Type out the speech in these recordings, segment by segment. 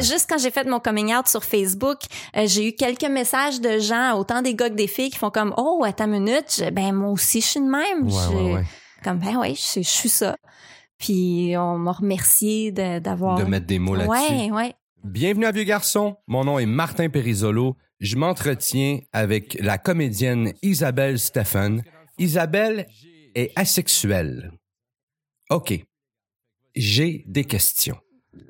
Juste quand j'ai fait mon coming out sur Facebook, euh, j'ai eu quelques messages de gens, autant des gars que des filles, qui font comme oh à ta minute, je- ben moi aussi je suis de même. Ouais, Je- ouais, ouais. Comme ben ouais, je, je suis ça. Puis on m'a remercié d'avoir. De mettre des mots là-dessus. Ouais, ouais. Bienvenue à Vieux Garçon. Mon nom est Martin Périsolo. Je m'entretiens avec la comédienne Isabelle Stephen. Isabelle est asexuelle. OK. J'ai des questions.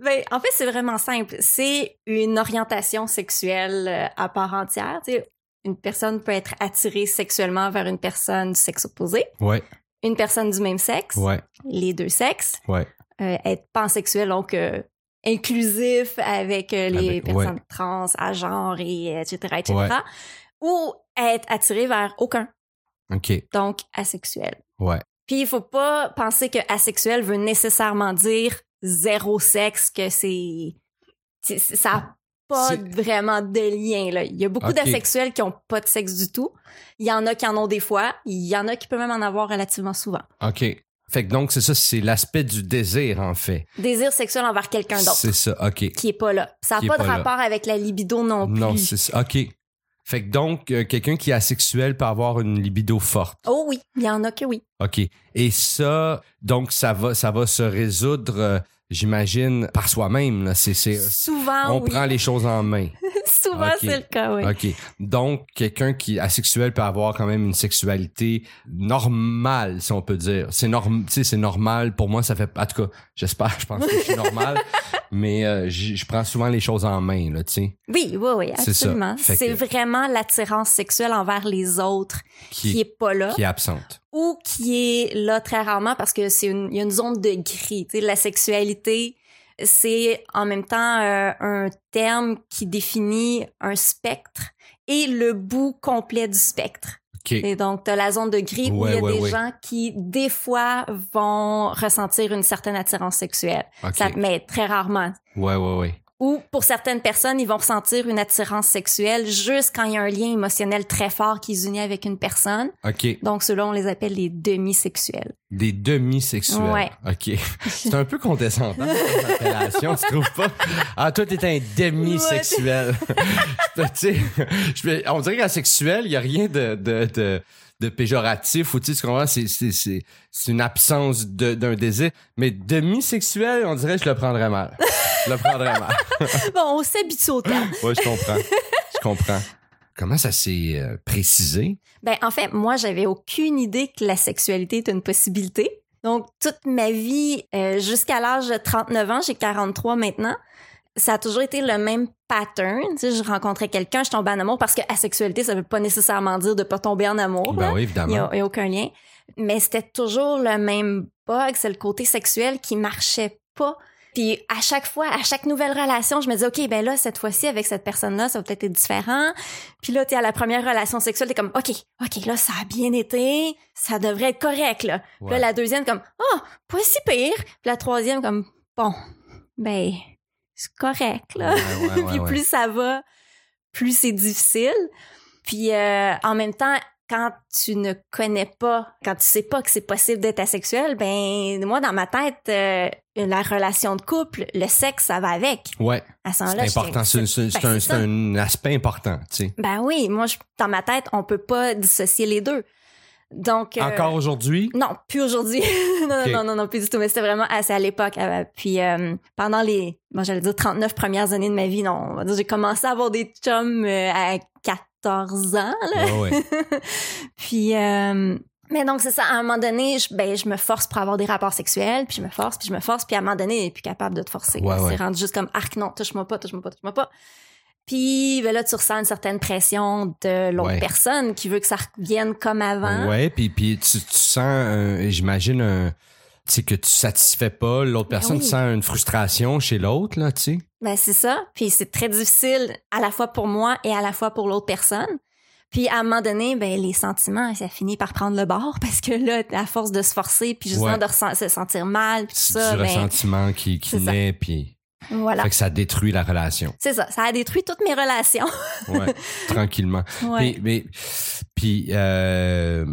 Ben, en fait, c'est vraiment simple. C'est une orientation sexuelle euh, à part entière. Tu sais, une personne peut être attirée sexuellement vers une personne du sexe opposé, Ouais, une personne du même sexe, ouais, les deux sexes, ouais. euh, être pansexuel, donc euh, inclusif avec euh, les Avec- personnes ouais. trans, à genre, et etc., etc., Ouais. ou être attiré vers aucun, OK. donc asexuel. Ouais. Puis il faut pas penser que asexuel veut nécessairement dire zéro sexe, que c'est ça a pas vraiment de lien là. Il y a beaucoup Ok. d'asexuels qui ont pas de sexe du tout. Il y en a qui en ont des fois. Il y en a qui peuvent même en avoir relativement souvent. OK. Fait que donc, c'est ça, c'est l'aspect du désir, en fait. Désir sexuel envers quelqu'un d'autre C'est ça, OK. qui est pas là. Ça a Qui est pas de là. rapport avec la libido non plus. Non, c'est ça. OK. Fait que donc, euh, quelqu'un qui est asexuel peut avoir une libido forte. oh oui, il y en a que oui. OK. Et ça, donc, ça va, ça va se résoudre, euh, j'imagine, par soi-même. C'est, c'est, Souvent on oui. prend les choses en main. Souvent c'est le cas oui. OK. Donc, quelqu'un qui est asexuel peut avoir quand même une sexualité normale, si on peut dire. C'est norm, tu sais, c'est normal. Pour moi, ça fait, en tout cas, j'espère, je pense que je suis normal. mais euh, je prends souvent les choses en main, là, tu sais. Oui, oui, oui, absolument. C'est que- vraiment l'attirance sexuelle envers les autres qui, Qui, est pas là qui est absente. Ou qui est là très rarement parce que c'est une, il y a une zone de gris. Tu sais, la sexualité, c'est en même temps euh, un terme qui définit un spectre et le bout complet du spectre. OK. Et donc, tu as la zone de gris où il y a ouais, des ouais. gens qui, des fois, vont ressentir une certaine attirance sexuelle. OK. Ça, mais très rarement. Ouais, ouais, ouais. Ou pour certaines personnes, ils vont ressentir une attirance sexuelle juste quand il y a un lien émotionnel très fort qui les unit avec une personne. OK. Donc, ceux-là, on les appelle les demi-sexuels. Des demi-sexuels. Ouais. OK. C'est un peu condescendant, cette appellation, tu trouves pas? Ah, toi, t'es un demi-sexuel. Peux- on dirait qu'en sexuel, il y a rien de, de, de, de péjoratif ou tu comprends? C'est, c'est, c'est, c'est une absence de, d'un désir. Mais demi-sexuel, on dirait que je le prendrais mal. Je le prendrais mal. bon, on s'habitue au terme. Ouais, je comprends. Je comprends. Comment ça s'est euh, précisé? Ben, en fait, moi, j'avais aucune idée que la sexualité était une possibilité. Donc, toute ma vie, euh, jusqu'à l'âge de 39 ans, j'ai 43 maintenant, ça a toujours été le même pattern. Tu sais, je rencontrais quelqu'un, je tombais en amour parce que asexualité, ça veut pas nécessairement dire de pas tomber en amour. Ben oui, évidemment. il y a aucun lien. Mais c'était toujours le même bug, c'est le côté sexuel qui marchait pas. Puis à chaque fois, à chaque nouvelle relation, je me disais, OK, ben là, cette fois-ci, avec cette personne-là, ça va peut-être être différent. Puis là, tu à la première relation sexuelle, t'es comme, OK, OK, là, ça a bien été, ça devrait être correct, là. Puis là, la deuxième, comme, oh, pas si pire. Puis la troisième, comme, bon, ben, c'est correct, là. Ouais, ouais, ouais, puis plus ça va, plus c'est difficile. Puis euh, en même temps, quand tu ne connais pas, quand tu sais pas que c'est possible d'être asexuel, ben moi dans ma tête, euh, la relation de couple, le sexe, ça va avec. Ouais, À ce c'est moment-là, important. C'est, c'est- c'est ben, un, c'est aspect important, tu sais. Ben oui, moi je, dans ma tête, on peut pas dissocier les deux. Donc euh, Encore aujourd'hui? non, plus aujourd'hui. non, Ok. non, non, non, plus du tout. Mais c'était vraiment assez à l'époque. Euh, Puis euh, pendant les, moi j'allais dire 39 premières années de ma vie, non, on va dire j'ai commencé à avoir des chums euh, à 14 ans. Là. Ouais, ouais. Puis euh, mais donc c'est ça. À un moment donné, je, ben je me force pour avoir des rapports sexuels, puis je me force, puis je me force, puis à un moment donné, est plus capable de te forcer. Ouais, ouais. C'est rendu juste comme arc non, touche-moi pas, touche-moi pas, touche-moi pas. Puis ben là, tu ressens une certaine pression de l'autre Ouais. personne qui veut que ça revienne comme avant. Ouais, puis puis tu, tu sens, un- j'imagine, un, tu sais, que tu satisfais pas l'autre Ben personne, oui. tu sens une frustration chez l'autre, là, tu sais. Ben c'est ça. Puis c'est très difficile à la fois pour moi et à la fois pour l'autre personne. Puis à un moment donné, ben les sentiments, ça finit par prendre le bord parce que là, à force de se forcer, puis justement Ouais. de se sentir mal, puis tout C'est ça, du ben ressentiment qui, qui c'est naît, puis voilà. fait que ça détruit la relation. C'est ça. Ça a détruit toutes mes relations. Ouais, tranquillement. Ouais. Puis, mais, puis euh,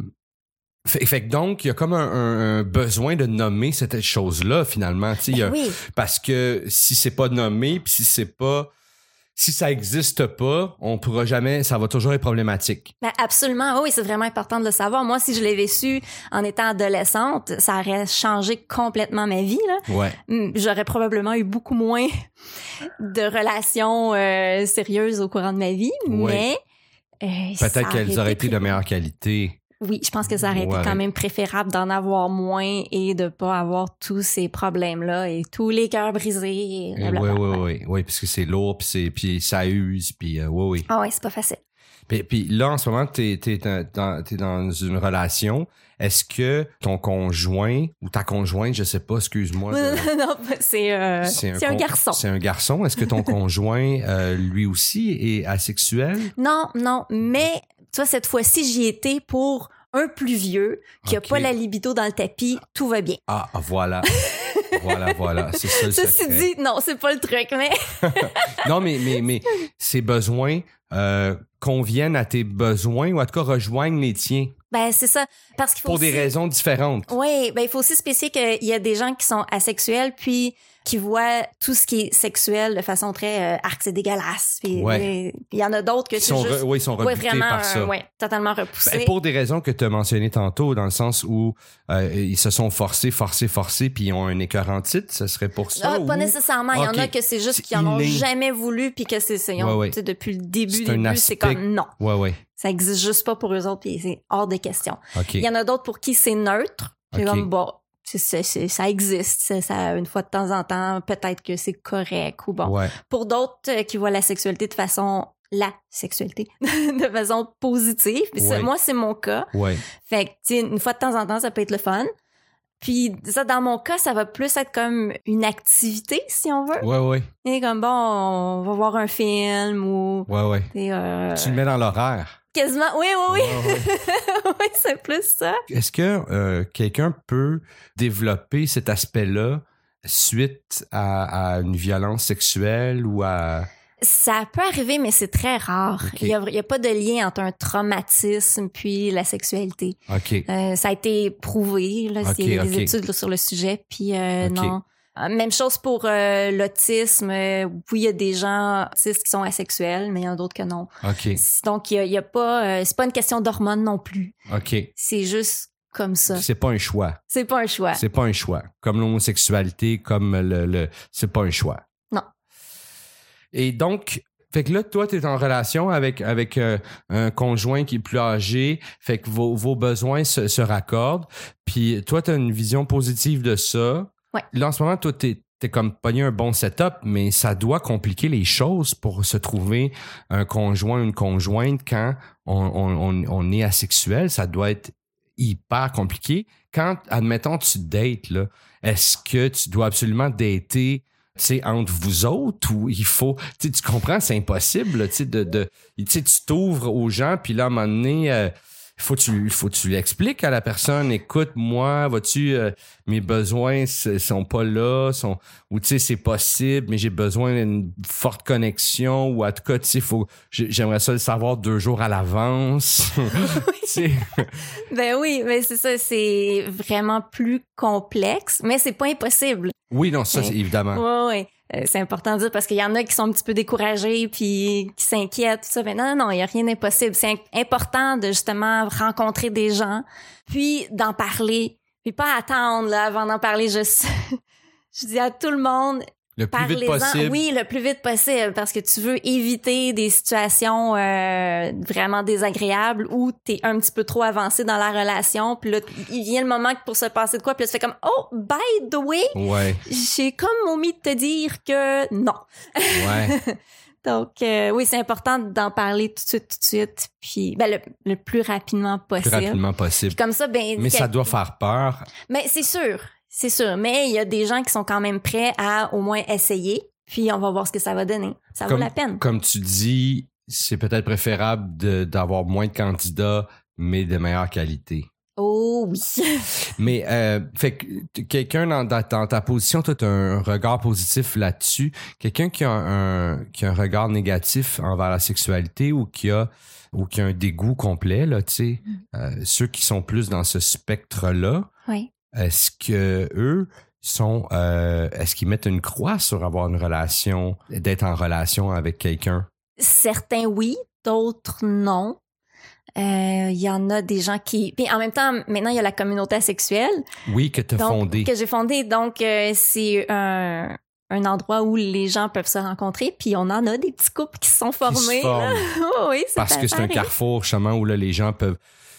Fait, fait que donc, il y a comme un, un- un besoin de nommer cette chose-là, finalement. a- oui. Parce que si c'est pas nommé, puis si c'est pas... Si ça existe pas, on pourra jamais... Ça va toujours être problématique. Ben absolument, oui, c'est vraiment important de le savoir. Moi, si je l'avais su en étant adolescente, ça aurait changé complètement ma vie. Là. Ouais. Hum, J'aurais probablement eu beaucoup moins de relations euh, sérieuses au courant de ma vie, Ouais. mais euh, Peut-être qu'elles auraient été de meilleure qualité. Oui, je pense que ça aurait été quand même préférable d'en avoir moins et de pas avoir tous ces problèmes-là et tous les cœurs brisés. Et Oui, oui, oui, oui, parce que c'est lourd, puis c'est, puis ça use, puis euh, oui, oui. Ah ouais, c'est pas facile. Puis, puis là, en ce moment, t'es, t'es, dans- dans, t'es dans une relation. Est-ce que ton conjoint ou ta conjointe, je sais pas, excuse-moi. de- non, c'est euh, c'est un, garçon. C'est un garçon. Est-ce que ton conjoint, euh, lui aussi, est asexuel? Non, non, mais tu vois, cette fois-ci, j'y étais pour un plus vieux qui a Ok. pas la libido dans le tapis, tout va bien. Ah, voilà. voilà, voilà. C'est ça le Ceci secret. dit, non, c'est pas le truc, mais Non, mais, mais, mais ces besoins euh, conviennent à tes besoins ou en tout cas rejoignent les tiens? Ben c'est ça. Parce qu'il faut pour des raisons différentes. Oui, ben il faut aussi spécifier qu'il y a des gens qui sont asexuels puis qui voient tout ce qui est sexuel de façon très euh, arc c'est dégueulasse. Puis Ouais. puis il y en a d'autres que c'est sont, juste re- ils sont rebutés vraiment par ça. ouais, totalement repoussé. Ben, pour des raisons que tu as mentionnées tantôt, dans le sens où euh, ils se sont forcés, forcés, forcés, puis ils ont un écœur en titre, ce serait pour ça? Ah, pas nécessairement. Il y en a que c'est juste qu'ils en ont jamais voulu puis que c'est Ouais, Depuis le début, début, c'est comme non. Ouais, ouais. Ça existe juste pas pour eux autres puis c'est hors de question. Il y en a d'autres pour qui c'est neutre. Comme bon, ça existe. Ça, ça, une fois de temps en temps, peut-être que c'est correct ou bon. Ouais. Pour d'autres euh, qui voient la sexualité de façon la sexualité de façon positive. Ouais. moi, c'est mon cas. Ouais. Fait que, une fois de temps en temps, ça peut être le fun. Puis ça, dans mon cas, ça va plus être comme une activité, si on veut. Ouais, ouais. Et comme bon, on va voir un film ou Ouais, euh, Tu le mets dans l'horaire. Quasiment. Oui, oui, oui. Ouais. oui, c'est plus ça. Est-ce que euh, quelqu'un peut développer cet aspect-là suite à, à une violence sexuelle ou à... Ça peut arriver, mais c'est très rare. Il y a, pas de lien entre un traumatisme puis la sexualité. OK. Euh, ça a été prouvé. Là, il y a des études là, sur le sujet. Puis euh, non. Euh, Même chose pour euh, l'autisme. Euh, Oui, il y a des gens autistes qui sont asexuels, mais il y en a d'autres que non. OK. Donc, il y a, il y a pas... euh, c'est pas une question d'hormones non plus. OK. C'est juste comme ça. C'est pas un choix. C'est pas un choix. C'est pas un choix. Comme l'homosexualité, comme le, le c'est pas un choix. Non. Et donc, fait que là, toi, tu es en relation avec, avec euh, un conjoint qui est plus âgé, fait que vos, vos besoins se, se raccordent. Puis toi, tu as une vision positive de ça. Là, en ce moment, toi, t'es comme pogné un bon setup, mais ça doit compliquer les choses pour se trouver un conjoint, une conjointe quand on, est asexuel. Ça doit être hyper compliqué. Quand, admettons, tu dates, est-ce que tu dois absolument dater entre vous autres ou il faut, tu comprends, c'est impossible, tu tu t'ouvres aux gens, puis là, à un moment donné, euh, faut tu, faut tu l'expliques à la personne, écoute, moi, vois-tu, euh, mes besoins sont pas là, sont, ou tu sais, c'est possible, mais j'ai besoin d'une forte connexion, ou en tout cas, tu sais, faut, j'ai- j'aimerais ça le savoir deux jours à l'avance. Ben oui, mais c'est ça. C'est vraiment plus complexe, mais c'est pas impossible. Oui, non, ça, c'est évidemment. Ouais, ouais. Euh, c'est important de dire parce qu'il y en a qui sont un petit peu découragés puis qui s'inquiètent tout ça. Mais non, non, il y a rien d'impossible. C'est im- important de justement rencontrer des gens, puis d'en parler, puis pas attendre là avant d'en parler. Je, je dis à tout le monde, Le plus vite parlez-en. possible. Oui, le plus vite possible parce que tu veux éviter des situations euh, vraiment désagréables où t'es un petit peu trop avancé dans la relation. Puis là, il vient le moment que pour se passer de quoi, puis là, tu fais comme oh by the way, Ouais, j'ai comme omis de te dire que non. ouais. Donc euh, oui, c'est important d'en parler tout de suite, tout de suite, puis ben, le, le plus rapidement plus possible. rapidement possible. Puis comme ça, ben Mais ça doit faire peur. mais c'est sûr, c'est sûr. Mais il y a des gens qui sont quand même prêts à au moins essayer. Puis on va voir ce que ça va donner. Ça Comme- vaut la peine. Comme tu dis, c'est peut-être préférable d'avoir moins de candidats, mais de meilleure qualité. Oh oui. Mais euh, fait que quelqu'un dans, ta position, toi, tu as un regard positif là-dessus. Quelqu'un qui a un qui a un regard négatif envers la sexualité ou qui a ou qui a un dégoût complet là, tu sais, euh, ceux qui sont plus dans ce spectre-là, Oui. est-ce que eux sont euh, est-ce qu'ils mettent une croix sur avoir une relation, d'être en relation avec quelqu'un? Certains oui, d'autres non. Euh, Il y en a des gens qui... Puis en même temps, maintenant, il y a la communauté asexuelle. Oui, que tu as donc, fondé. Que j'ai fondé. Donc, euh, c'est un, un endroit où les gens peuvent se rencontrer. Puis on en a des petits couples qui se sont qui se formés. là. forment. oui, c'est parce que c'est un carrefour justement où là les gens peuvent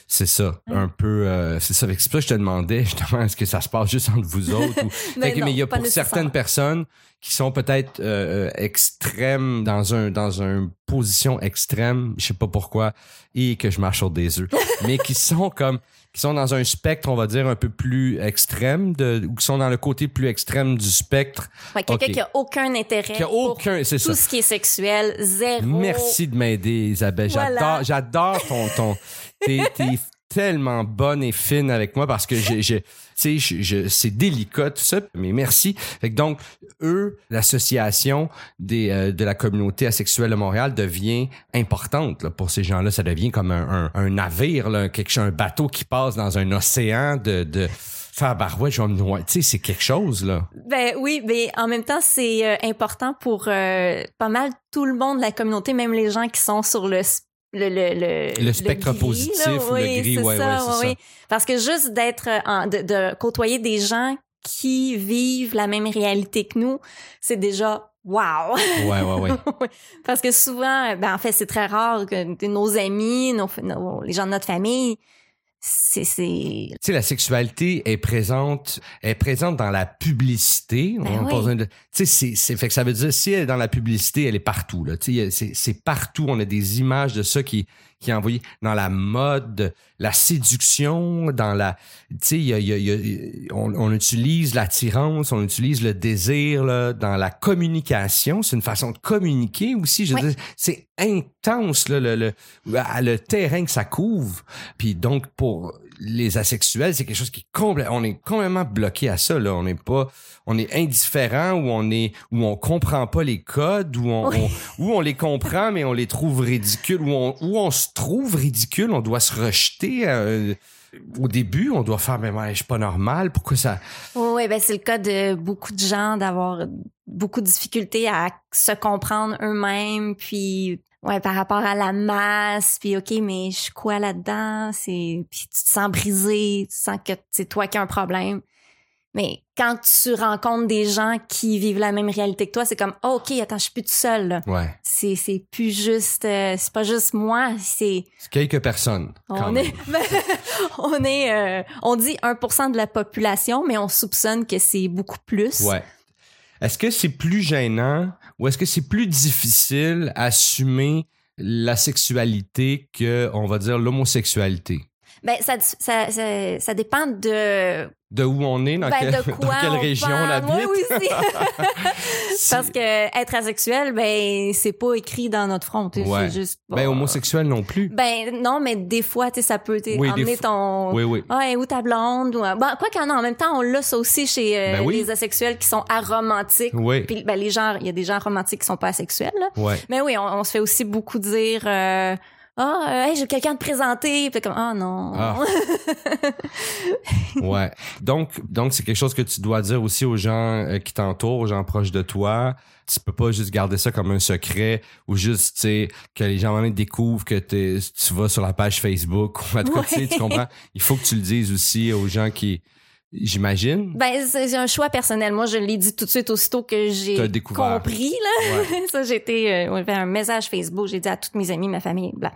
c'est ça Ouais. un peu euh, c'est ça c'est pour ça que je te demandais justement est-ce que ça se passe juste entre vous autres ou Fait Ben que- non, mais il y a pour certaines personnes qui sont peut-être euh, euh, extrêmes dans un dans une position extrême je sais pas pourquoi et que je marche sur des œufs mais qui sont comme qui sont dans un spectre on va dire un peu plus extrême de ou qui sont dans le côté plus extrême du spectre Ouais, quelqu'un qui a aucun intérêt qui a pour aucun ça tout ce qui est sexuel, zéro. Merci de m'aider, Isabelle. Voilà. J'adore, j'adore ton, ton, t'es, t'es tellement bonne et fine avec moi parce que j'ai, tu sais, c'est délicat tout ça, mais merci. Donc, eux, l'association des, euh, de la communauté asexuelle de Montréal devient importante pour ces gens-là. Ça devient comme un, navire, là, quelque un bateau qui passe dans un océan de, de faire barouette, je vais me. Tu sais, c'est quelque chose, là. Ben oui, mais en même temps, c'est euh, important pour euh, pas mal tout le monde de la communauté, même les gens qui sont sur le le le le, Le spectre gris, positif là. ou le Oui, gris, c'est ouais, ça, ouais, oui. Parce que juste d'être de, de côtoyer des gens qui vivent la même réalité que nous, c'est déjà wow. Ouais, ouais, ouais. Parce que souvent, ben en fait, c'est très rare que nos amis, nos, nos- les gens de notre famille, c'est c'est Tu sais, la sexualité est présente, est présente dans la publicité. Ben On oui. Tu sais, c'est, c'est, fait que ça veut dire, si elle est dans la publicité, elle est partout, là. Tu sais, c'est, c'est partout. On a des images de ça qui, qui est envoyé dans la mode, la séduction, dans la, tu sais, il y a, il y a- il y a- on, on utilise l'attirance, on utilise le désir, là, dans la communication. C'est une façon de communiquer aussi. Je Oui. c'est intense, là, le, le, le terrain que ça couvre. Puis donc, pour les asexuels, c'est quelque chose qui est complètement, on est complètement bloqué à ça, là. On n'est pas, on est indifférent ou on est, où on comprend pas les codes, où on, Oui. on- on les comprend, mais on les trouve ridicules, où on, où on se trouve ridicule, on doit se rejeter, euh, au début, on doit faire, mais moi, je suis pas normal, pourquoi ça, Oui, ben c'est le cas de beaucoup de gens d'avoir beaucoup de difficultés à se comprendre eux-mêmes, puis ouais par rapport à la masse, puis ok mais je suis quoi là-dedans, c'est puis tu te sens brisé, tu sens que c'est toi qui as un problème. Mais quand tu rencontres des gens qui vivent la même réalité que toi, c'est comme oh, ok attends je suis plus tout seul là. ouais. C'est c'est plus juste euh, c'est pas juste moi, c'est C'est quelques personnes, quand on même. est, on est, euh, on dit 1% de la population, mais on soupçonne que c'est beaucoup plus. Ouais. Est-ce que c'est plus gênant ou est-ce que c'est plus difficile assumer la sexualité que, on va dire, l'homosexualité? Ben, ça, ça, ça, ça dépend de, De où on est, dans, ben, quoi dans quelle on région on parle. habite? Moi aussi. Parce que être asexuel, ben, c'est pas écrit dans notre front. Ouais. C'est juste. Ben, homosexuel non plus. Ben, non, mais des fois, tu sais, ça peut Oui, emmener ton. Oui, oui. Ah, où ta blonde? Ou, bon, quoi qu'en en même temps, on l'a ça aussi chez euh, Ben oui. les asexuels qui sont aromantiques. Oui. Puis, ben, les gens, il y a des gens romantiques qui sont pas asexuels, là. Ouais. Mais oui, on, on se fait aussi beaucoup dire euh, ah euh, hey, j'ai quelqu'un à te présenter puis comme ah non Ah. Ouais. Donc, donc c'est quelque chose que tu dois dire aussi aux gens euh, qui t'entourent, aux gens proches de toi. Tu peux pas juste garder ça comme un secret ou juste, tu sais, que les gens maintenant découvrent que tu vas sur la page Facebook ou en tout cas, Ouais. tu comprends. Il faut que tu le dises aussi aux gens qui, j'imagine. ben c'est un choix personnel. Moi je l'ai dit tout de suite aussitôt que j'ai compris là. Ouais. ça j'ai été euh, on fait un message Facebook. J'ai dit à toutes mes amies ma famille bla.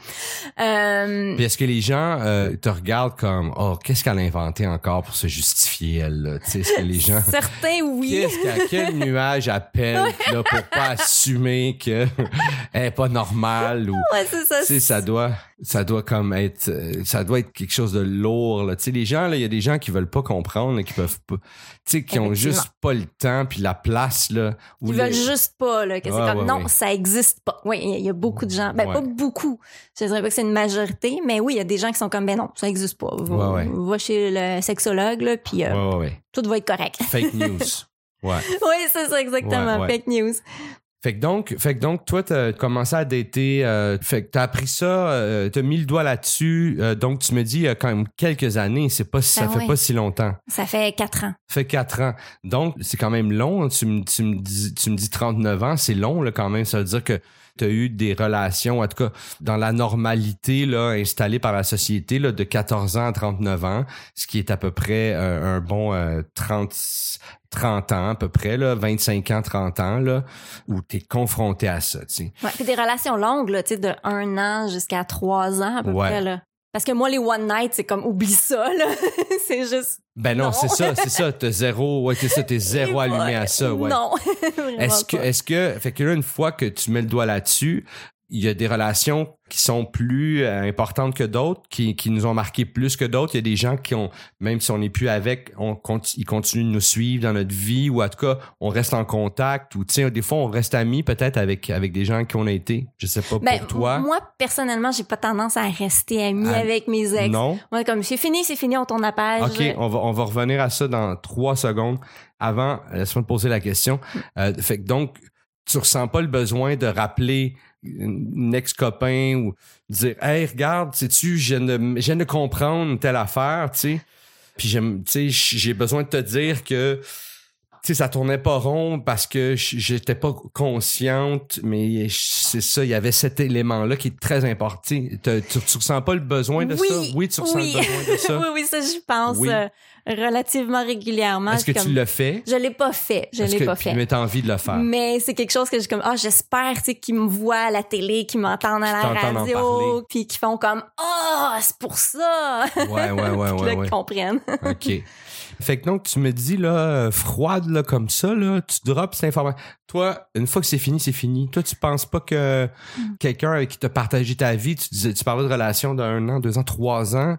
Euh, Puis est-ce que les gens euh, te regardent comme, oh, qu'est-ce qu'elle a inventé encore pour se justifier, elle, là? Tu sais, est-ce que les gens... certains oui. Qu'est-ce qu'à quel nuage appelle là pour pas assumer que elle est pas normale ou ouais c'est ça. tu sais ça doit ça doit comme être ça doit être quelque chose de lourd là. Tu sais les gens là il y a des gens qui veulent pas comprendre qui peuvent pas, tu sais, qui ont juste pas le temps puis la place, là. où Ils les- veulent juste pas, là. Que c'est comme, ouais, non, ouais. ça existe pas. Oui, il y, a- il y a beaucoup de gens. Ben, Ouais. pas beaucoup. Je dirais pas que c'est une majorité, mais oui, il y a des gens qui sont comme, ben non, ça existe pas. Va, va chez le sexologue, là, puis euh, tout va être correct. Fake news. Ouais. oui, c'est ça, exactement. Fake news. Fait que donc, fait que donc, toi, t'as commencé à dater, euh, fait que t'as appris ça, euh, t'as mis le doigt là-dessus, euh, donc tu me dis il y a quand même quelques années, c'est pas, ça Ben fait ouais. pas si longtemps. Ça fait quatre ans. Ça fait quatre ans. Donc, c'est quand même long. hein. Tu me, tu me dis, tu me dis 39 ans, c'est long, là, quand même. Ça veut dire que tu as eu des relations, en tout cas, dans la normalité, là, installée par la société, là, de 14 ans à 39 ans, ce qui est à peu près euh, un bon euh, 30, 30 ans, à peu près, là, 25 ans, 30 ans, là, où tu es confronté à ça, tu sais. Ouais, puis des relations longues, là, tu sais, de un an jusqu'à trois ans, à peu Ouais. près, là. Parce que moi, les one night, c'est comme, oublie ça, là. c'est juste. Ben non, Non. c'est ça, c'est ça. T'as zéro, ouais, t'es ça, t'es zéro allumé à ça, ouais. Non. Est-ce que, est-ce que, fait que là, une fois que tu mets le doigt là-dessus, il y a des relations qui sont plus euh, importantes que d'autres, qui, qui nous ont marqué plus que d'autres. Il y a des gens qui ont, même si on n'est plus avec, on ils continuent de nous suivre dans notre vie, ou en tout cas, on reste en contact, ou sais, des fois, on reste amis peut-être avec, avec des gens qui on a été. Je sais pas Ben, pour toi. Moi, personnellement, j'ai pas tendance à rester amie Ah, avec mes ex. non? Moi, comme, c'est fini, c'est fini, on tourne la page. OK, on va, on va revenir à ça dans trois secondes. Avant, laisse-moi te poser la question. Euh, fait que donc, tu ressens pas le besoin de rappeler une ex-copain ou dire Hey, regarde, sais-tu, je de, je comprendre telle affaire, tu sais. Puis j'aime, tu sais, j'ai besoin de te dire que sais, ça tournait pas rond parce que j'étais pas consciente, mais c'est ça, il y avait cet élément-là qui est très important. Tu, tu, ressens pas le besoin de Oui, ça? Oui, tu ressens oui. le besoin de ça. oui, oui, ça, je pense Oui. euh, relativement régulièrement. Est-ce que tu le fais? Je l'ai pas fait. Je l'ai pas fait. Mais t'as envie de le faire? Mais c'est quelque chose que j'ai comme ah j'espère tu sais qu'ils me voient à la télé, qu'ils m'entendent à Qu'ils la radio, puis qu'ils font comme ah c'est pour ça. Ouais, ouais, ouais, ouais, là, ouais. qu'ils comprennent. OK. Fait que donc, tu me dis, là, froide, là, comme ça, là, tu drops cette information. Toi, une fois que c'est fini, c'est fini. Toi, tu penses pas que Mm. quelqu'un avec qui t'a partagé ta vie, tu disais, tu parlais de relation d'un an, deux ans, trois ans,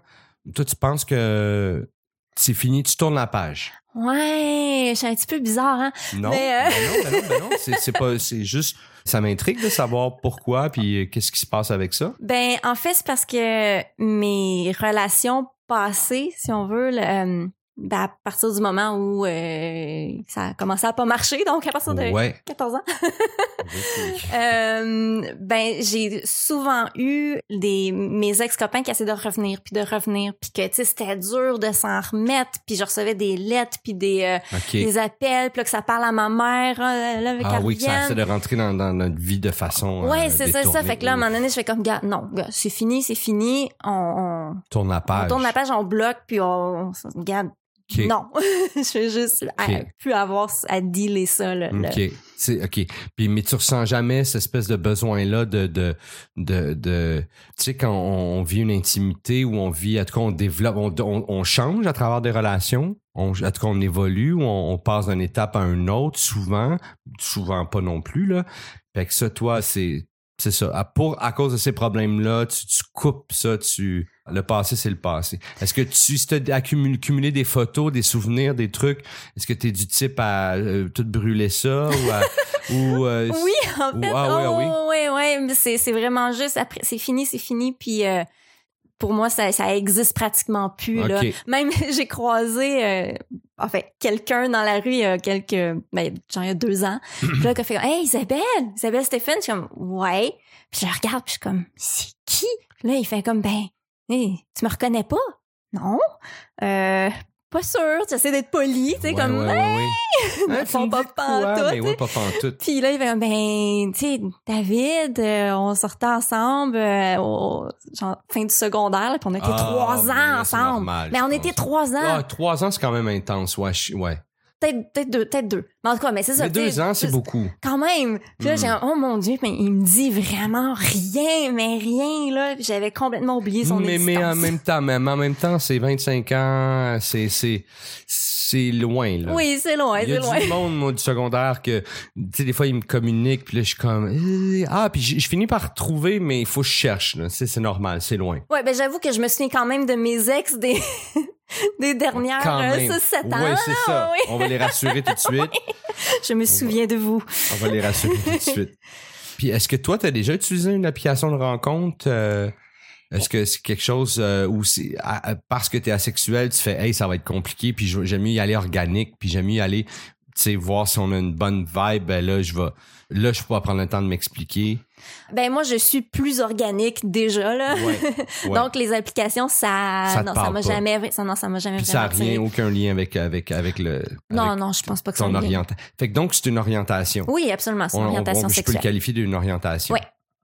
toi, tu penses que c'est fini, tu tournes la page? Ouais, je suis un petit peu bizarre hein. Non, Mais, euh, ben non, ben non, ben non, c'est, pas, c'est juste, ça m'intrigue de savoir pourquoi, puis qu'est-ce qui se passe avec ça. Ben en fait c'est parce que mes relations passées, si on veut, le, euh, ben, à partir du moment où euh, ça a commencé à pas marcher, donc à partir de Ouais. 14 ans. Euh, ben j'ai souvent eu des mes ex copains qui essaient de revenir puis de revenir puis que tu sais c'était dur de s'en remettre puis je recevais des lettres puis des euh, des appels puis là, que ça parle à ma mère hein, là avec Ah oui, que ça essaie de rentrer dans, dans notre vie de façon. Ouais, euh, c'est ça, ça. Fait que là, à un moment donné, je fais comme, gars, non, gars, c'est fini, c'est fini. On, on, Tourne la on page. tourne la page, on bloque, puis on, on regarde. Non, je vais juste plus avoir à dealer ça. Là. OK. OK. Puis mais tu ressens jamais cette espèce de besoin là de de de, de tu sais quand on, on vit une intimité ou on vit en tout cas on développe on, on, on change à travers des relations, on, en tout cas on évolue ou on, on passe d'une étape à une autre souvent, souvent pas non plus là. Fait que ça toi c'est c'est ça. À, pour, à cause de ces problèmes-là, tu, tu coupes ça, tu. Le passé, c'est le passé. Est-ce que tu si t'as accumulé, cumulé des photos, des souvenirs, des trucs, est-ce que tu es du type à euh, tout brûler ça ou à, ou euh, Oui, en fait. Ah oui, ah oui. oh, ouais, ouais, mais c'est, c'est vraiment juste après, c'est fini, c'est fini, puis euh, pour moi, ça, ça existe pratiquement plus. Là. Même, j'ai croisé, en fait, quelqu'un dans la rue il y a quelques, ben, genre il y a deux ans. Puis là, qui a fait, hey, Isabelle, Isabelle Stéphane, je suis comme, ouais. Puis je le regarde, puis je suis comme, c'est qui? Là, il fait comme, ben, hey, tu me reconnais pas? Non. Euh, pas sûr, j'essaie d'être poli, tu sais, Ouais, comme, ouais, ouais, ouais. tu pas pantoute, Mais ouais, pas pantoute. puis là, il fait ben, tu sais, David, euh, on sortait ensemble euh, au genre, fin du secondaire, là, puis on était Ah, trois ben ans là, ensemble. normal, mais je on pense. était trois ans, Ah, trois ans, c'est quand même intense. Ouais. je- ouais. Peut-être peut-être deux, peut-être deux. Mais en tout cas, mais c'est ça. Mais deux ans, c'est beaucoup. Quand même. Puis là, Mm. j'ai oh mon dieu, mais il me dit vraiment rien, mais rien là. J'avais complètement oublié son mais, mais en existence. même temps, même en même temps, c'est 25 ans, c'est c'est c'est loin là. Oui, c'est loin, Il y c'est a loin. du monde, moi, du secondaire, que, tu sais, des fois, ils me communiquent, puis là, je suis comme, euh, ah, puis je je finis par trouver, mais il faut que je cherche, là. C'est c'est normal, c'est loin. Ouais, ben j'avoue que je me souviens quand même de mes ex des des dernières Quand euh, même. 6-7 ans. Ouais, c'est ça. Oui. On va les rassurer tout de suite. Je me souviens de vous. On va les rassurer tout de suite. Puis est-ce que toi, tu as déjà utilisé une application de rencontre? euh, est-ce que c'est quelque chose euh, où c'est à- à- parce que tu es asexuel, tu fais hey, ça va être compliqué, puis j'aime mieux y aller organique, puis j'aime mieux y aller, sais, voir si on a une bonne vibe, ben là, je vais là, je peux pas prendre le temps de m'expliquer. Ben moi, je suis plus organique déjà là. Ouais. ouais. Donc les applications, ça, Ça non, ça m'a jamais, ça, non, ça m'a jamais puis ça n'a rien, aucun lien avec avec avec le Non, avec non, je pense pas que ça. ton orientation. Fait que donc c'est une orientation. Oui, absolument, c'est On- une on- orientation on- je peux sexuelle. le qualifier d'une orientation. Ouais.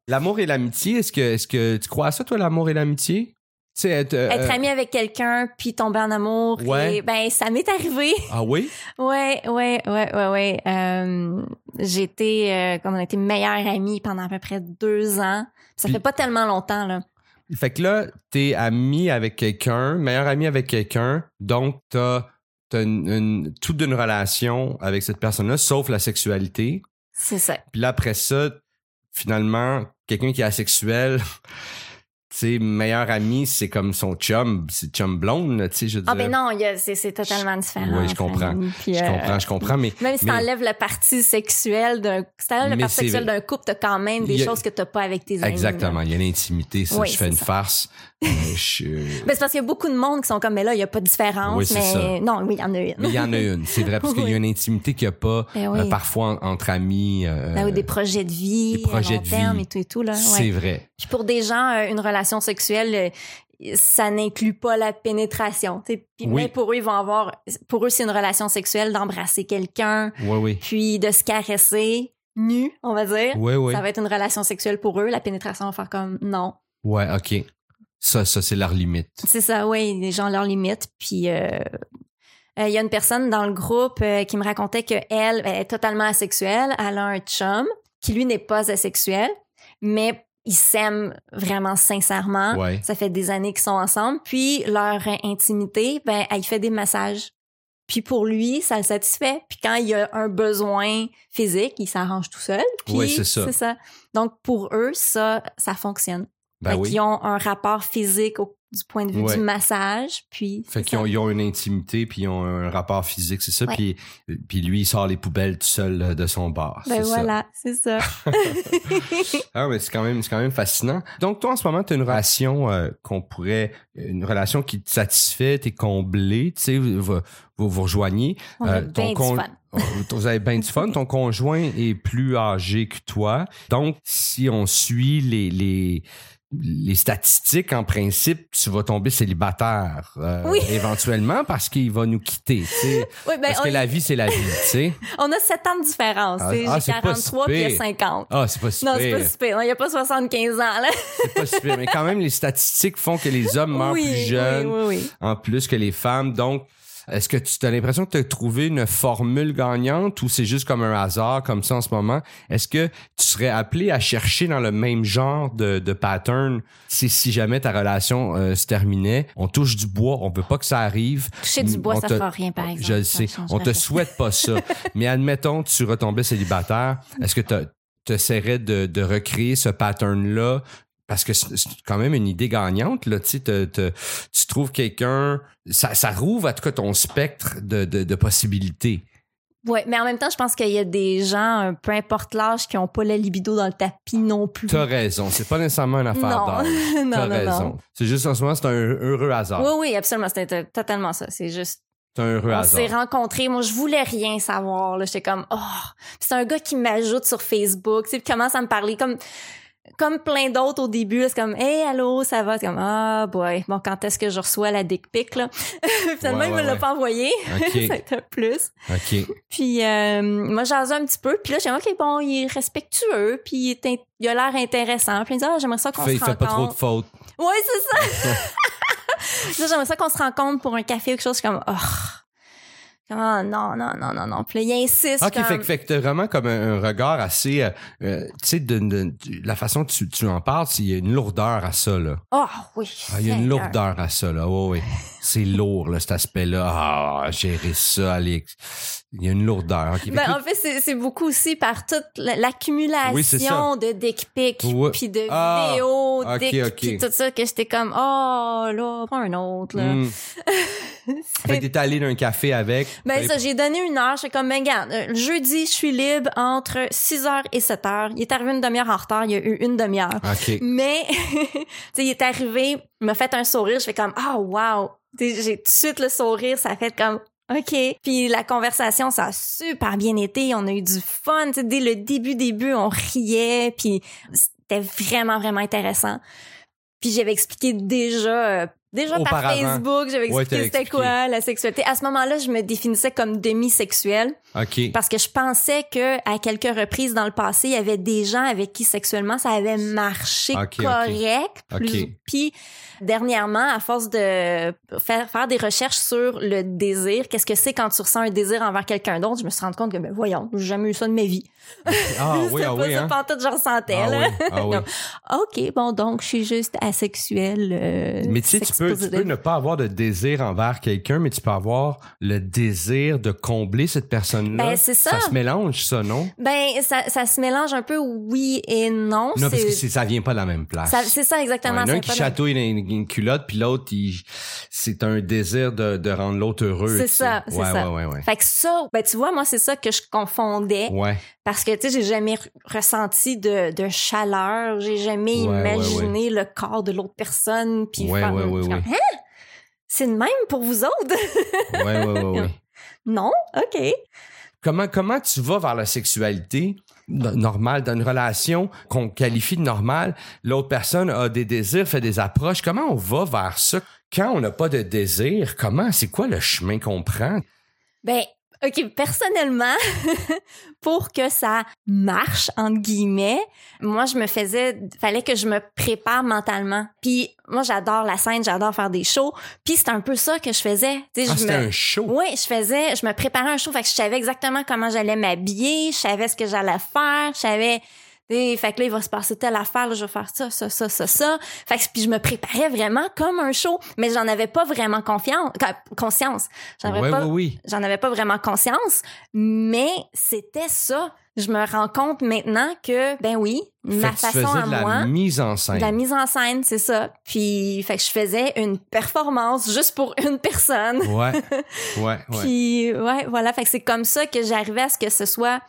L'amour et l'amitié, est-ce que, est-ce que tu crois à ça, toi, l'amour et l'amitié? Sais, être, euh, Être ami avec quelqu'un puis tomber en amour, Ouais. et, ben ça m'est arrivé. Ah oui? Ouais, ouais, ouais, ouais, ouais. Euh, été, euh, comme on a été meilleures amies pendant à peu près deux ans. Ça Puis- fait pas tellement longtemps là. Fait que là, t'es ami avec quelqu'un, meilleur ami avec quelqu'un, donc t'as, une, une- toute d'une relation avec cette personne-là, sauf la sexualité. C'est ça. Puis là, après ça, finalement, quelqu'un qui est asexuel, sais, meilleur ami, c'est comme son chum, c'est chum blonde, tu sais, je veux Ah dire. ben non, il y a- c'est totalement différent. Oui, je comprends. Puis, Je euh, comprends, je comprends, mais Même si mais- t'enlèves la partie sexuelle d'un, si t'enlèves la partie sexuelle d'un couple, t'as quand même des a- choses que t'as pas avec tes amis. exactement, il y a l'intimité, ça, Oui, je fais une ça. farce. Euh, je- Ben, c'est parce qu'il y a beaucoup de monde qui sont comme, mais là, il y a pas de différence. Oui, mais ça. non, oui, il y en a une. Mais il y en a une, c'est vrai, parce qu'il y a Oui. une intimité qu'il n'y a pas Ben oui. euh, parfois en- entre amis. euh, Ben, ou des projets de vie, des projets à long de terme vie. et tout et tout là. C'est vrai. Puis pour des gens, euh, une relation sexuelle, euh, ça n'inclut pas la pénétration. Puis Oui. mais pour eux, ils vont avoir, pour eux, c'est une relation sexuelle d'embrasser quelqu'un, Oui, oui. puis de se caresser nu, on va dire. Oui, oui. Ça va être une relation sexuelle pour eux. La pénétration va faire comme non. Ouais, OK. Ça, ça, c'est leur limite. C'est ça, oui, les gens leur limitent. Puis euh, euh, il y a une personne dans le groupe euh, qui me racontait que elle, elle est totalement asexuelle. Elle a un chum qui lui n'est pas asexuel, mais ils s'aiment vraiment sincèrement. Ouais. Ça fait des années qu'ils sont ensemble. Puis leur intimité, ben, elle fait des massages. Puis pour lui, ça le satisfait. Puis quand il y a un besoin physique, il s'arrange tout seul. Puis Ouais, c'est ça. Ça. Donc pour eux, ça, ça fonctionne. Ben oui. qu'ils ont un rapport physique au- du point de vue Ouais. du massage. Puis Fait qu'ils ont, ils ont une intimité, puis ils ont un rapport physique, c'est ça. Ouais. Puis, puis lui, il sort les poubelles tout seul euh, de son bar. Ben voilà, c'est ça. Ah, mais c'est quand même, c'est quand même fascinant. Donc, toi, en ce moment, tu as une relation euh, qu'on pourrait, une relation qui te satisfait, t'es comblé, tu sais, vous, vous, vous rejoignez. On a Euh, ton con- fun. Vous avez bien du fun. Ton conjoint est plus âgé que toi. Donc, si on suit les, les, les statistiques, en principe, tu vas tomber célibataire euh, Oui. éventuellement parce qu'il va nous quitter. tu sais. Oui, ben, parce on, que la vie, c'est la vie. tu sais. on a 7 ans de différence. Ah, ah, J'ai c'est pas 43 si puis il y a pire. 50. Ah, c'est pas si non, c'est pire. pas super. Non, Il n'y a pas 75 ans, là. C'est pas super. Mais quand même, les statistiques font que les hommes meurent oui, plus jeunes en plus que les femmes. Donc, est-ce que tu as l'impression que tu as trouvé une formule gagnante ou c'est juste comme un hasard comme ça en ce moment? Est-ce que tu serais appelé à chercher dans le même genre de, de pattern si, si jamais ta relation euh, se terminait? On touche du bois, on veut pas que ça arrive. Toucher du bois, On ça te- fera rien, par exemple. Je le sais. On te souhaite pas ça. Mais admettons, tu retombais célibataire. Est-ce que tu essaierais de, de recréer ce pattern-là? Parce que c'est quand même une idée gagnante, là. Tu sais, te- te- tu trouves quelqu'un, ça, ça rouvre en tout cas ton spectre de, de, de possibilités. Ouais, mais en même temps, je pense qu'il y a des gens, euh, peu importe l'âge, qui n'ont pas la libido dans le tapis non plus. T'as raison. C'est pas nécessairement une affaire Non. d'âge. non, T'as non, raison. non. C'est juste en ce moment, c'est un heureux hasard. Oui, oui, absolument. C'était totalement ça. C'est juste C'est un heureux On hasard. s'est rencontrés. Moi, je voulais rien savoir. là. J'étais comme, oh. C'est un gars qui m'ajoute sur Facebook. Tu sais, commence à me parler comme, comme plein d'autres au début. C'est comme, hey, allô, ça va? C'est comme, ah, boy. Bon, quand est-ce que je reçois la dick pic, là? Finalement, Ouais, il me l'a ouais. pas envoyé. OK. ça a été un plus. OK. Puis, euh, moi, j'asais un petit peu. Puis là, j'ai OK, bon, il est respectueux. Puis il, est in- il a l'air intéressant. Puis il me dit, ah, j'aimerais ça qu'on se il fait pas trop de rencontre. fautes. Ouais, c'est ça. Là, j'aimerais ça qu'on se rencontre pour un café ou quelque chose. Je suis comme, oh. Oh, non, non, non, non, non. Puis là, il insiste. Ok, comme, fait, que- fait que t'as vraiment comme un, un regard assez, euh, euh, tu sais, de, de- de- la façon que tu, tu en parles, il y a une lourdeur à ça, là. Oh, oui. Ah, il y a une lourdeur à ça, là. Oui, oui. C'est lourd, là, cet aspect-là. Ah, gérer ça, Alex. Il y a une lourdeur. ok. Fait Ben, en fait, c'est beaucoup aussi par toute la- l'accumulation Oui, de dick pics, Ouais. puis de Ah, vidéos, ok, dick, tout ça, que j'étais comme, oh, là, pas un autre, là. Hmm. Fait que t'es allé d'un café avec. Ben ça, j'ai donné une heure. J'étais comme, ben regarde, euh, le jeudi, je suis libre entre 6h et 7h. Il est arrivé une demi-heure en retard, il y a eu une demi-heure. Mais, tu sais, il est arrivé, il m'a fait un sourire, je fais comme, oh wow. J'ai tout de suite le sourire, ça fait comme, OK. Puis la conversation, ça a super bien été. On a eu du fun. Dès le début, début, on riait. Puis c'était vraiment, vraiment intéressant. Puis j'avais expliqué déjà, déjà par. Facebook, j'avais Ouais, expliqué t'as c'était quoi la sexualité. À ce moment-là, je me définissais comme demi-sexuelle OK. parce que je pensais que à quelques reprises dans le passé, il y avait des gens avec qui sexuellement ça avait marché correct. plus- Ok. Puis dernièrement, à force de faire, faire des recherches sur le désir, qu'est-ce que c'est quand tu ressens un désir envers quelqu'un d'autre, je me suis rendu compte que ben voyons, j'ai jamais eu ça de ma vie. Ah oui, ah pas oui, ça hein? pantoute, je ressentais Ah là. oui, ah oui. OK, bon donc je suis juste asexuelle. euh, Mais tu sais, tu sex peux, tu peux ne pas avoir de désir envers quelqu'un, mais tu peux avoir le désir de combler cette personne-là. Ben, c'est ça. Ça se mélange, ça, non? Ben ça, ça se mélange un peu oui et non. Non, parce que ça vient pas de la même place. c'est ça exactement. Ouais, un qui chatouille une, une culotte, puis l'autre, c'est un désir de, de rendre l'autre heureux. C'est ça, c'est ouais, ça. Ouais, ouais, ouais. Fait que ça, ben tu vois, moi, c'est ça que je confondais. Ouais. Parce que, tu sais, j'ai jamais re- ressenti de, de chaleur. J'ai jamais imaginé le corps de l'autre personne. Puis Ouais, ouais, ouais, comme, Hein? C'est de même pour vous autres? Ouais, ouais, ouais. non? OK. Comment, comment tu vas vers la sexualité no- normale, dans une relation qu'on qualifie de normale, l'autre personne a des désirs, fait des approches. Comment on va vers ça? Quand on n'a pas de désir, comment, c'est quoi le chemin qu'on prend? Ben, OK, personnellement, pour que ça marche, entre guillemets, moi, je me faisais, fallait que je me prépare mentalement. Puis, moi, j'adore la scène, j'adore faire des shows. Puis, c'est un peu ça que je faisais. Ah, c'était me- un show? Oui, je faisais, je me préparais un show, fait que je savais exactement comment j'allais m'habiller, je savais ce que j'allais faire, je savais, sais, fait que là, il va se passer telle affaire, là, je vais faire ça, ça, ça, ça, ça. Fait que, puis je me préparais vraiment comme un show, mais j'en avais pas vraiment confiance, conscience. J'en avais Ouais, pas, oui, oui. j'en avais pas vraiment conscience, mais c'était ça. Je me rends compte maintenant que, ben oui, ma Fait tu façon à de la moi. mise en scène. De la mise en scène, c'est ça. Puis, fait que je faisais une performance juste pour une personne. Ouais, ouais, ouais. Puis, ouais, voilà. Fait que c'est comme ça que j'arrivais à ce que ce soit,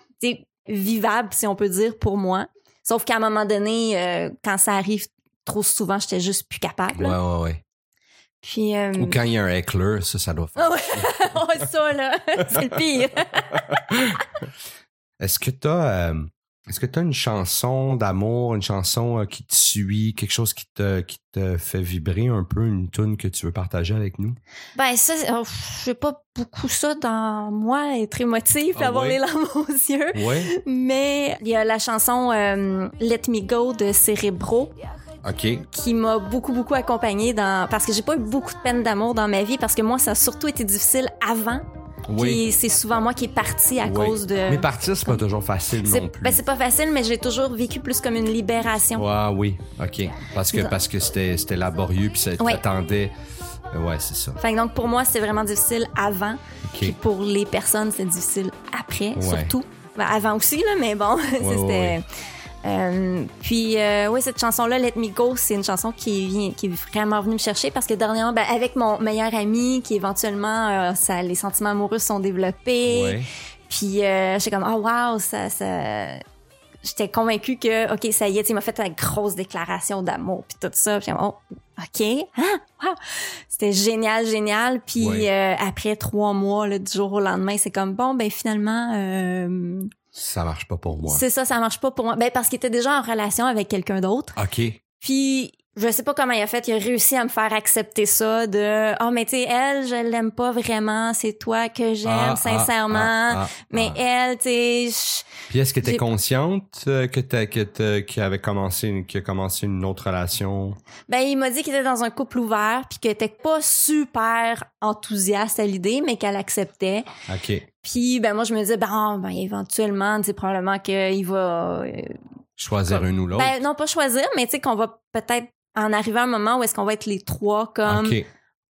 vivable, si on peut dire, pour moi. Sauf qu'à un moment donné, euh, quand ça arrive trop souvent, j'étais juste plus capable. Ouais, ouais, ouais. Puis, euh, Ou quand il y a un heckler, ça, ça doit faire. Oh, ça, là, c'est le pire. Est-ce que t'as, euh, est-ce que t'as une chanson d'amour, une chanson euh, qui te suit, quelque chose qui te, qui te fait vibrer un peu, une tune que tu veux partager avec nous? Ben, ça, oh, j'ai pas beaucoup ça dans moi, être émotif, Ah avoir ouais? les larmes aux yeux. Ouais. Mais il y a la chanson euh, Let Me Go de Cérébro OK. qui m'a beaucoup, beaucoup accompagnée dans... Parce que j'ai pas eu beaucoup de peine d'amour dans ma vie parce que moi, ça a surtout été difficile avant. Oui. Puis c'est souvent moi qui est partie à Oui. cause de... Mais partir, c'est pas toujours facile non plus. ben, c'est pas facile, mais j'ai toujours vécu plus comme une libération. Ouais, oui. OK. Parce que, parce que c'était, c'était laborieux, puis ça Ouais. t'attendait. Euh, Ouais, c'est ça. Fait que donc pour moi, c'est vraiment difficile avant. Puis OK. pour les personnes, c'est difficile après, Ouais. surtout. Ben, avant aussi, là, mais bon, c'était... Euh, puis euh, oui, cette chanson-là, Let Me Go, c'est une chanson qui qui est vraiment venue me chercher parce que dernièrement, ben, avec mon meilleur ami, qui éventuellement, euh, ça, les sentiments amoureux se sont développés. Ouais. Puis euh, j'étais comme, oh wow, ça, ça... J'étais convaincue que, OK, ça y est, il m'a fait une grosse déclaration d'amour, puis tout ça. Puis oh, OK, ah, wow. C'était génial, génial. Puis Ouais. euh, après trois mois, là, du jour au lendemain, c'est comme, bon, ben finalement, euh, Ça marche pas pour moi. c'est ça, ça marche pas pour moi. Ben, parce qu'il était déjà en relation avec quelqu'un d'autre. OK. Puis je sais pas comment il a fait, il a réussi à me faire accepter ça de oh mais tu sais elle je l'aime pas vraiment, c'est toi que j'aime Ah, ah, sincèrement. ah, ah, mais elle tu sais Puis est-ce que J'ai- consciente euh, que t'as que t'as- qu'il avait commencé une, qu'il a commencé une autre relation? ben il m'a dit qu'il était dans un couple ouvert puis qu'elle était pas super enthousiaste à l'idée mais qu'elle acceptait. OK. Puis ben moi je me disais ben, ben éventuellement c'est probablement qu'il va euh, Choisir une ou l'autre. ben non pas choisir mais tu sais qu'on va peut-être en arriver à un moment où est-ce qu'on va être les trois comme OK.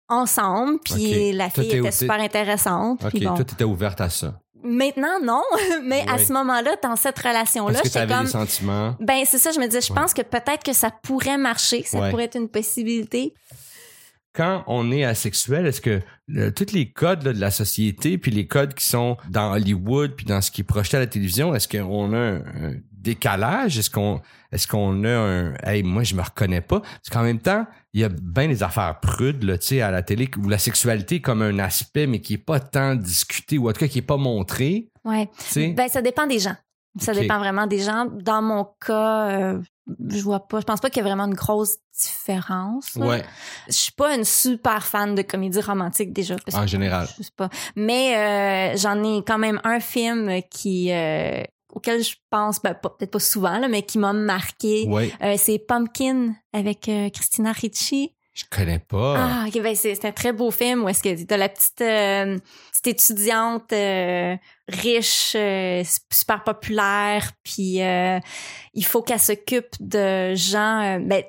ensemble puis la fille était super intéressante OK. bon. Toi, t'étais ouverte à ça. Maintenant non mais à ce moment-là dans cette relation là Parce que j'étais comme des sentiments? ben c'est ça je me disais je Ouais. pense que peut-être que ça pourrait marcher ça Ouais. pourrait être une possibilité quand on est asexuel, est-ce que euh, tous les codes là, de la société, puis les codes qui sont dans Hollywood, puis dans ce qui est projeté à la télévision, est-ce qu'on a un, un décalage? Est-ce qu'on est-ce qu'on a un Hey, moi je me reconnais pas? Parce qu'en même temps, il y a bien des affaires prudes, là, tu sais, à la télé, où la sexualité est comme un aspect, mais qui est pas tant discuté, ou en tout cas qui est pas montré. sais? ben ça dépend des gens ça dépend vraiment des gens dans mon cas euh, je vois pas. Je pense pas qu'il y a vraiment une grosse différence ouais, je suis pas une super fan de comédie romantique déjà parce en que général. je sais pas. Mais euh, j'en ai quand même un film qui euh, auquel je pense ben, peut-être pas souvent là, mais qui m'a marqué. Ouais, Euh, c'est Pumpkin avec euh, Christina Ricci je connais pas. ah ok ben c'est c'est un très beau film où est-ce que t'as la petite euh, petite étudiante euh, riche euh, super populaire puis euh, il faut qu'elle s'occupe de gens euh, ben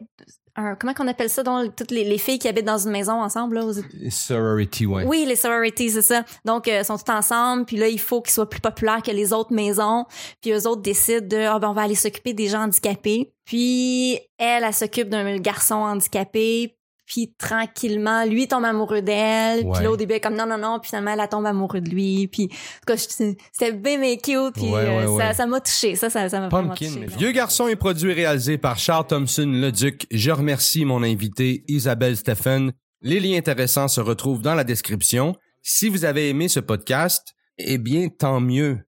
un- comment qu'on appelle ça donc toutes les, les filles qui habitent dans une maison ensemble là, aux Sorority, ouais. oui, les sororities, c'est ça. Donc, euh, sont tous ensemble, puis là, il faut qu'ils soient plus populaires que les autres maisons. Puis eux autres décident de, ah ben, on va aller s'occuper des gens handicapés. Puis elle, elle s'occupe d'un garçon handicapé. Puis tranquillement, lui tombe amoureux d'elle. Ouais. Puis là, au début, elle est comme non, non, non. Puis finalement, elle tombe amoureux de lui. Puis en tout cas, c'était bien cute. Puis Ouais, euh, ouais, ça ça m'a touché. Ça, ça ça m'a vraiment touché. Vieux garçon est produit et réalisé par Charles Thompson Leduc. Je remercie mon invité Isabelle Stephen. Les liens intéressants se retrouvent dans la description. Si vous avez aimé ce podcast, eh bien, tant mieux.